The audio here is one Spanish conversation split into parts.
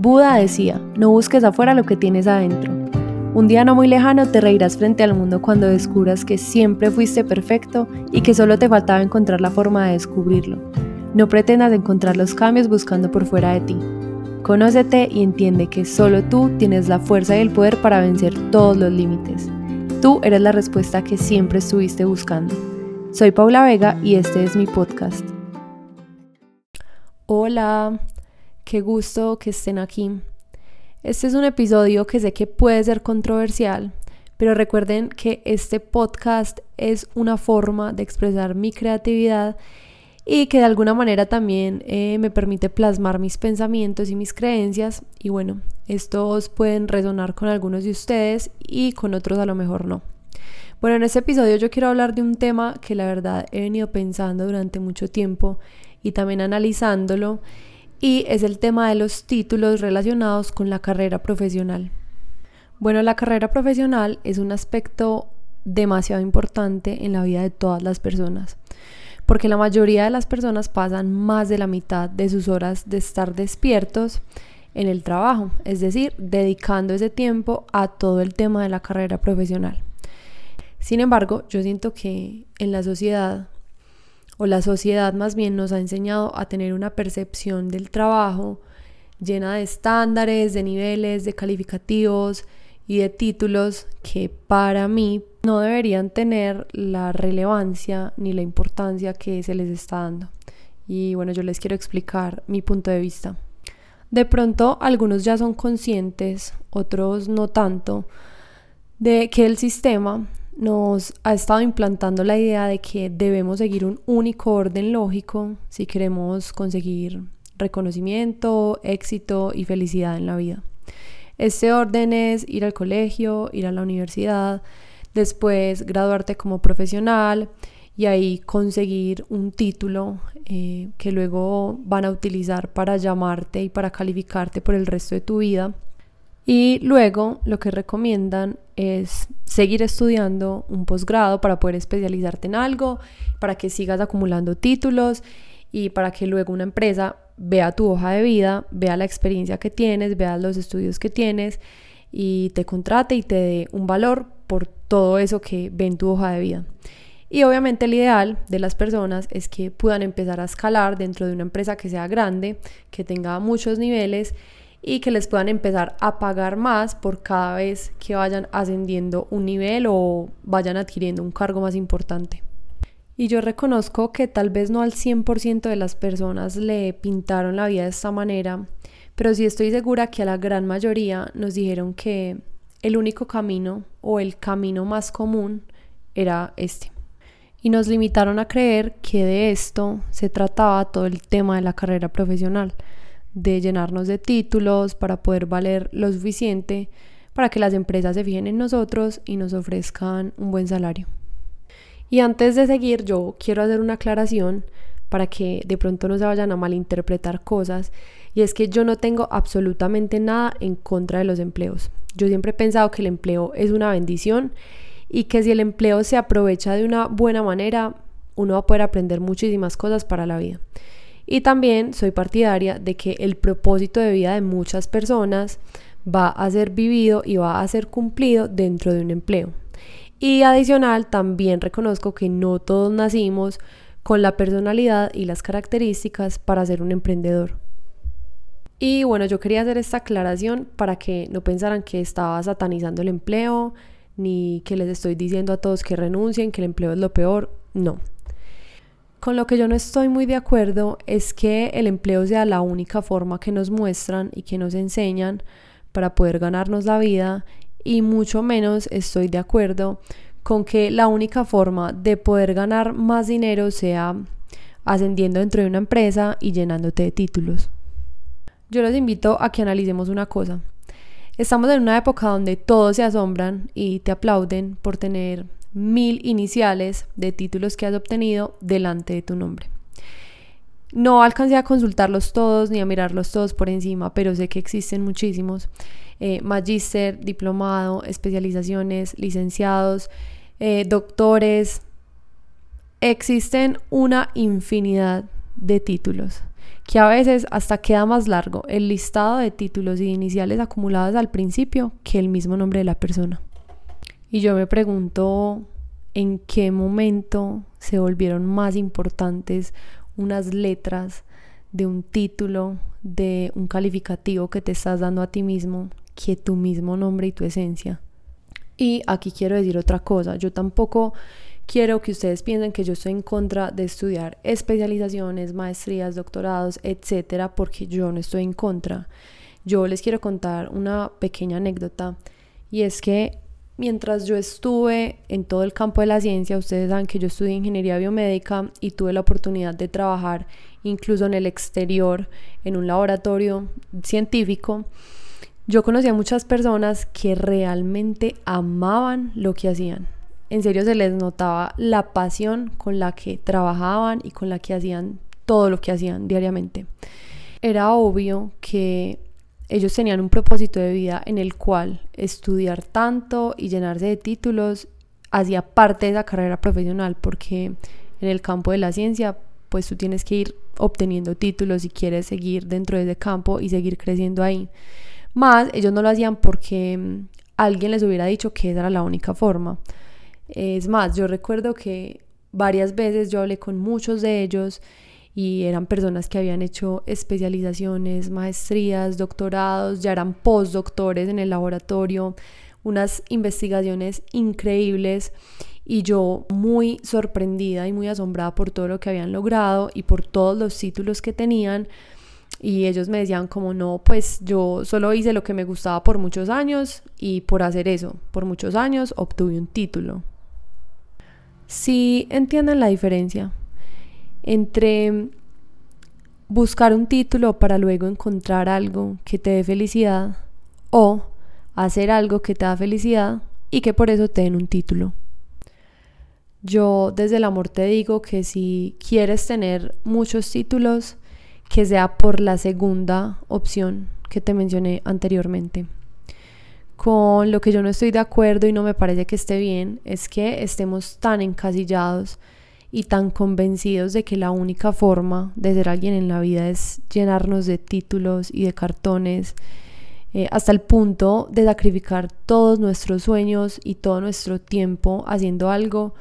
Buda decía, no busques afuera lo que tienes adentro. Un día no muy lejano te reirás frente al mundo cuando descubras que siempre fuiste perfecto y que solo te faltaba encontrar la forma de descubrirlo. No pretendas encontrar los cambios buscando por fuera de ti. Conócete y entiende que solo tú tienes la fuerza y el poder para vencer todos los límites. Tú eres la respuesta que siempre estuviste buscando. Soy Paula Vega y este es mi podcast. Hola, qué gusto que estén aquí. Este es un episodio que sé que puede ser controversial, pero recuerden que este podcast es una forma de expresar mi creatividad y que de alguna manera también eh, me permite plasmar mis pensamientos y mis creencias y bueno, estos pueden resonar con algunos de ustedes y con otros a lo mejor no. Bueno, en este episodio yo quiero hablar de un tema que la verdad he venido pensando durante mucho tiempo y también analizándolo y es el tema de los títulos relacionados con la carrera profesional. Bueno, la carrera profesional es un aspecto demasiado importante en la vida de todas las personas porque la mayoría de las personas pasan más de la mitad de sus horas de estar despiertos en el trabajo, es decir, dedicando ese tiempo a todo el tema de la carrera profesional. Sin embargo, yo siento que en la sociedad, o la sociedad más bien nos ha enseñado a tener una percepción del trabajo llena de estándares, de niveles, de calificativos y de títulos que para mí no deberían tener la relevancia ni la importancia que se les está dando. Y bueno, yo les quiero explicar mi punto de vista. De pronto algunos ya son conscientes, otros no tanto, de que el sistema nos ha estado implantando la idea de que debemos seguir un único orden lógico si queremos conseguir reconocimiento, éxito y felicidad en la vida. Este orden es ir al colegio, ir a la universidad, después graduarte como profesional y ahí conseguir un título eh, que luego van a utilizar para llamarte y para calificarte por el resto de tu vida. Y luego lo que recomiendan es seguir estudiando un posgrado para poder especializarte en algo, para que sigas acumulando títulos y para que luego una empresa vea tu hoja de vida, vea la experiencia que tienes, vea los estudios que tienes y te contrate y te dé un valor por todo eso que ve en tu hoja de vida. Y obviamente el ideal de las personas es que puedan empezar a escalar dentro de una empresa que sea grande, que tenga muchos niveles y que les puedan empezar a pagar más por cada vez que vayan ascendiendo un nivel o vayan adquiriendo un cargo más importante. Y yo reconozco que tal vez no al 100% de las personas le pintaron la vida de esta manera, pero sí estoy segura que a la gran mayoría nos dijeron que el único camino o el camino más común era este. Y nos limitaron a creer que de esto se trataba todo el tema de la carrera profesional, de llenarnos de títulos para poder valer lo suficiente para que las empresas se fijen en nosotros y nos ofrezcan un buen salario. Y antes de seguir, yo quiero hacer una aclaración para que de pronto no se vayan a malinterpretar cosas. Y es que yo no tengo absolutamente nada en contra de los empleos. Yo siempre he pensado que el empleo es una bendición y que si el empleo se aprovecha de una buena manera, uno va a poder aprender muchísimas cosas para la vida. Y también soy partidaria de que el propósito de vida de muchas personas va a ser vivido y va a ser cumplido dentro de un empleo. Y adicional, también reconozco que no todos nacimos con la personalidad y las características para ser un emprendedor. Y bueno, yo quería hacer esta aclaración para que no pensaran que estaba satanizando el empleo, ni que les estoy diciendo a todos que renuncien, que el empleo es lo peor. No. Con lo que yo no estoy muy de acuerdo es que el empleo sea la única forma que nos muestran y que nos enseñan para poder ganarnos la vida y mucho menos estoy de acuerdo con que la única forma de poder ganar más dinero sea ascendiendo dentro de una empresa y llenándote de títulos. Yo los invito a que analicemos una cosa. Estamos en una época donde todos se asombran y te aplauden por tener mil iniciales de títulos que has obtenido delante de tu nombre. No alcancé a consultarlos todos ni a mirarlos todos por encima, pero sé que existen muchísimos. Eh, magíster, diplomado, especializaciones, licenciados, eh, doctores. Existen una infinidad de títulos que a veces hasta queda más largo el listado de títulos y iniciales acumulados al principio que el mismo nombre de la persona. Y yo me pregunto en qué momento se volvieron más importantes unas letras de un título, de un calificativo que te estás dando a ti mismo, que tu mismo nombre y tu esencia. Y aquí quiero decir otra cosa, yo tampoco quiero que ustedes piensen que yo estoy en contra de estudiar especializaciones, maestrías, doctorados, etcétera, porque yo no estoy en contra. Yo les quiero contar una pequeña anécdota y es que mientras yo estuve en todo el campo de la ciencia, ustedes saben que yo estudié ingeniería biomédica y tuve la oportunidad de trabajar incluso en el exterior, en un laboratorio científico. Yo conocí a muchas personas que realmente amaban lo que hacían en serio se les notaba la pasión con la que trabajaban y con la que hacían todo lo que hacían diariamente. Era obvio que ellos tenían un propósito de vida en el cual estudiar tanto y llenarse de títulos hacía parte de esa carrera profesional porque en el campo de la ciencia pues tú tienes que ir obteniendo títulos si quieres seguir dentro de ese campo y seguir creciendo ahí. Más ellos no lo hacían porque mm, alguien les hubiera dicho que esa era la única forma. Es más, yo recuerdo que varias veces yo hablé con muchos de ellos y eran personas que habían hecho especializaciones, maestrías, doctorados, ya eran postdoctores en el laboratorio, unas investigaciones increíbles y yo muy sorprendida y muy asombrada por todo lo que habían logrado y por todos los títulos que tenían. Y ellos me decían como no, pues yo solo hice lo que me gustaba por muchos años y por hacer eso, por muchos años obtuve un título. Si entienden la diferencia entre buscar un título para luego encontrar algo que te dé felicidad o hacer algo que te da felicidad y que por eso te den un título. Yo desde el amor te digo que si quieres tener muchos títulos, que sea por la segunda opción que te mencioné anteriormente con lo que yo no estoy de acuerdo y no me parece que esté bien es que estemos tan encasillados y tan convencidos de que la única forma de ser alguien en la vida es llenarnos de títulos y de cartones, eh, hasta el punto de sacrificar todos nuestros sueños y todo nuestro tiempo haciendo algo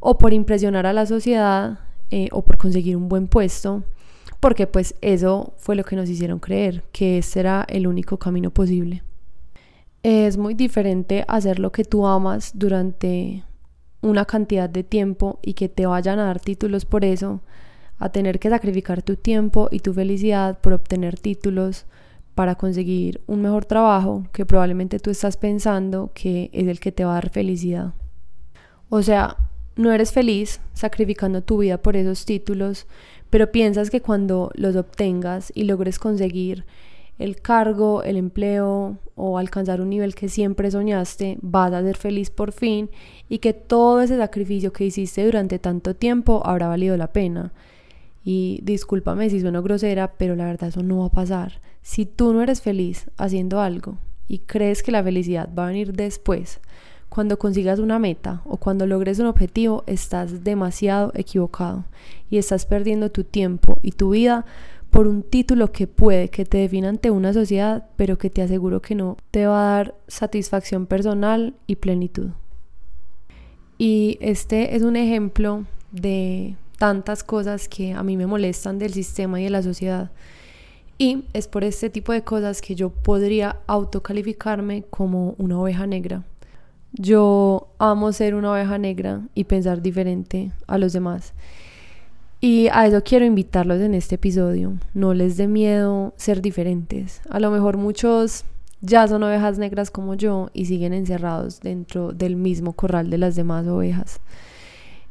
o por impresionar a la sociedad eh, o por conseguir un buen puesto, porque pues eso fue lo que nos hicieron creer, que ese era el único camino posible. Es muy diferente hacer lo que tú amas durante una cantidad de tiempo y que te vayan a dar títulos por eso, a tener que sacrificar tu tiempo y tu felicidad por obtener títulos para conseguir un mejor trabajo que probablemente tú estás pensando que es el que te va a dar felicidad. O sea, no eres feliz sacrificando tu vida por esos títulos, pero piensas que cuando los obtengas y logres conseguir el cargo, el empleo o alcanzar un nivel que siempre soñaste, vas a ser feliz por fin y que todo ese sacrificio que hiciste durante tanto tiempo habrá valido la pena. Y discúlpame si sueno grosera, pero la verdad eso no va a pasar. Si tú no eres feliz haciendo algo y crees que la felicidad va a venir después, cuando consigas una meta o cuando logres un objetivo, estás demasiado equivocado y estás perdiendo tu tiempo y tu vida por un título que puede que te defina ante una sociedad, pero que te aseguro que no te va a dar satisfacción personal y plenitud. Y este es un ejemplo de tantas cosas que a mí me molestan del sistema y de la sociedad. Y es por este tipo de cosas que yo podría autocalificarme como una oveja negra. Yo amo ser una oveja negra y pensar diferente a los demás. Y a eso quiero invitarlos en este episodio. No les dé miedo ser diferentes. A lo mejor muchos ya son ovejas negras como yo y siguen encerrados dentro del mismo corral de las demás ovejas.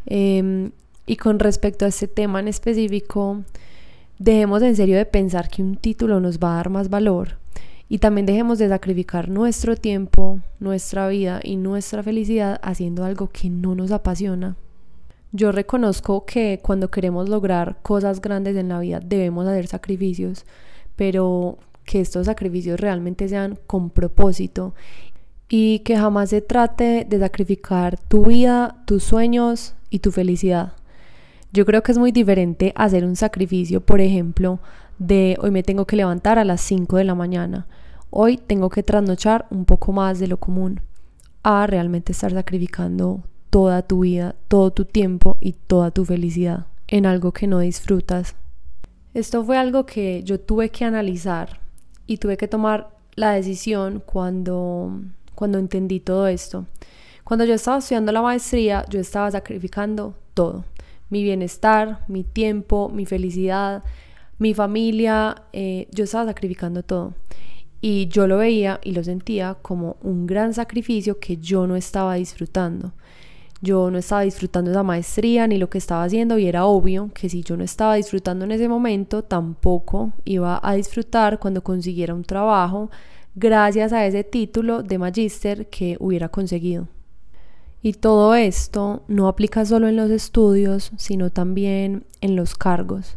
Em, y con respecto a este tema en específico, dejemos en serio de pensar que un título nos va a dar más valor y también dejemos de sacrificar nuestro tiempo, nuestra vida y nuestra felicidad haciendo algo que no nos apasiona yo reconozco que cuando queremos lograr cosas grandes en la vida debemos hacer sacrificios, pero que estos sacrificios realmente sean con propósito y que jamás se trate de sacrificar tu vida, tus sueños y tu felicidad. Yo creo que es muy diferente hacer un sacrificio, por ejemplo, de hoy me tengo que levantar a las 5 de la mañana, hoy tengo que trasnochar un poco más de lo común, a realmente estar sacrificando toda tu vida, todo tu tiempo y toda tu felicidad en algo que no disfrutas. Esto fue algo que yo tuve que analizar y tuve que tomar la decisión cuando, cuando entendí todo esto. Cuando yo estaba estudiando la maestría, yo estaba sacrificando todo. Mi bienestar, mi tiempo, mi felicidad, mi familia, eh, yo estaba sacrificando todo. Y yo lo veía y lo sentía como un gran sacrificio que yo no estaba disfrutando. Yo no estaba disfrutando esa maestría ni lo que estaba haciendo y era obvio que si yo no estaba disfrutando en ese momento, tampoco iba a disfrutar cuando consiguiera un trabajo gracias a ese título de magíster que hubiera conseguido. Y todo esto no aplica solo en los estudios, sino también en los cargos.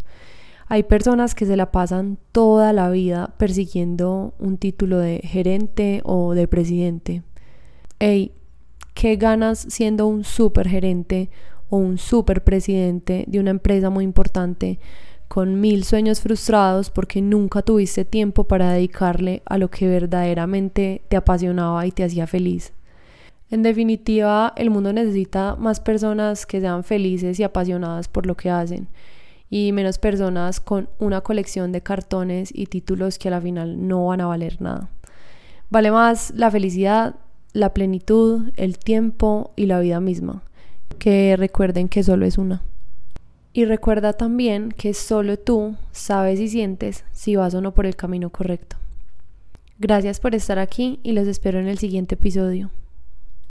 Hay personas que se la pasan toda la vida persiguiendo un título de gerente o de presidente. Ey, ¿qué ganas siendo un super gerente o un super presidente de una empresa muy importante con mil sueños frustrados porque nunca tuviste tiempo para dedicarle a lo que verdaderamente te apasionaba y te hacía feliz? En definitiva, el mundo necesita más personas que sean felices y apasionadas por lo que hacen y menos personas con una colección de cartones y títulos que a la final no van a valer nada. Vale más la felicidad, la plenitud, el tiempo y la vida misma. Que recuerden que solo es una. Y recuerda también que solo tú sabes y sientes si vas o no por el camino correcto. Gracias por estar aquí y los espero en el siguiente episodio.